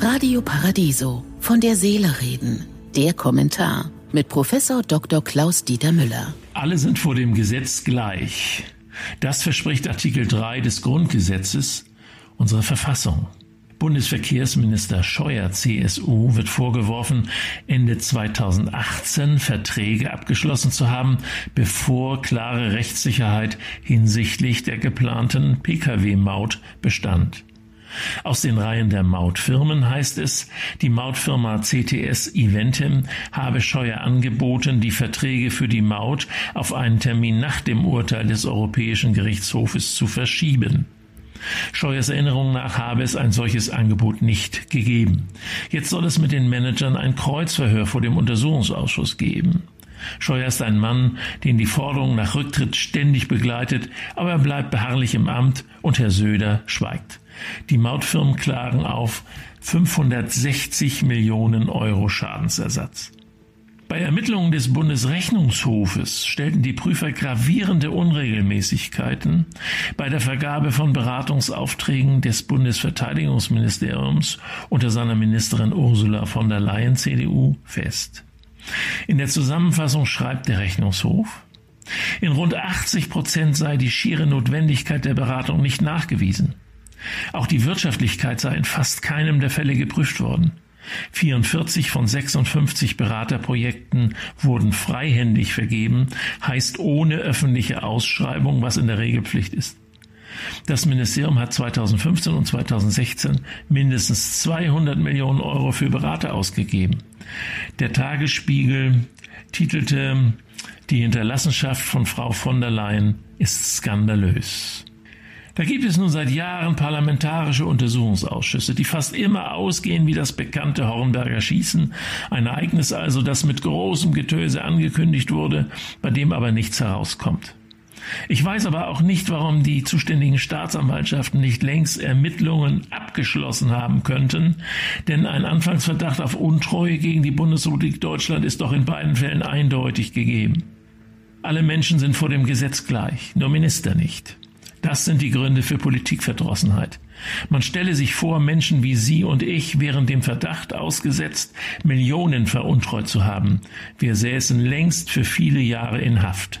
Radio Paradiso von der Seele reden. Der Kommentar mit Professor Dr. Klaus Dieter Müller. Alle sind vor dem Gesetz gleich. Das verspricht Artikel 3 des Grundgesetzes, unserer Verfassung. Bundesverkehrsminister Scheuer CSU wird vorgeworfen, Ende 2018 Verträge abgeschlossen zu haben, bevor klare Rechtssicherheit hinsichtlich der geplanten Pkw-Maut bestand. Aus den Reihen der Mautfirmen heißt es, die Mautfirma CTS Eventim habe Scheuer angeboten, die Verträge für die Maut auf einen Termin nach dem Urteil des Europäischen Gerichtshofes zu verschieben. Scheuers Erinnerung nach habe es ein solches Angebot nicht gegeben. Jetzt soll es mit den Managern ein Kreuzverhör vor dem Untersuchungsausschuss geben. Scheuer ist ein Mann, den die Forderung nach Rücktritt ständig begleitet, aber er bleibt beharrlich im Amt und Herr Söder schweigt. Die Mautfirmen klagen auf 560 Millionen Euro Schadensersatz. Bei Ermittlungen des Bundesrechnungshofes stellten die Prüfer gravierende Unregelmäßigkeiten bei der Vergabe von Beratungsaufträgen des Bundesverteidigungsministeriums unter seiner Ministerin Ursula von der Leyen CDU fest. In der Zusammenfassung schreibt der Rechnungshof, in rund 80 Prozent sei die schiere Notwendigkeit der Beratung nicht nachgewiesen. Auch die Wirtschaftlichkeit sei in fast keinem der Fälle geprüft worden. 44 von 56 Beraterprojekten wurden freihändig vergeben, heißt ohne öffentliche Ausschreibung, was in der Regel Pflicht ist. Das Ministerium hat 2015 und 2016 mindestens 200 Millionen Euro für Berater ausgegeben. Der Tagesspiegel titelte, die Hinterlassenschaft von Frau von der Leyen ist skandalös. Da gibt es nun seit Jahren parlamentarische Untersuchungsausschüsse, die fast immer ausgehen wie das bekannte Hornberger Schießen, ein Ereignis also, das mit großem Getöse angekündigt wurde, bei dem aber nichts herauskommt. Ich weiß aber auch nicht, warum die zuständigen Staatsanwaltschaften nicht längst Ermittlungen abgeschlossen haben könnten, denn ein Anfangsverdacht auf Untreue gegen die Bundesrepublik Deutschland ist doch in beiden Fällen eindeutig gegeben. Alle Menschen sind vor dem Gesetz gleich, nur Minister nicht. Das sind die Gründe für Politikverdrossenheit. Man stelle sich vor, Menschen wie Sie und ich wären dem Verdacht ausgesetzt, Millionen veruntreut zu haben. Wir säßen längst für viele Jahre in Haft.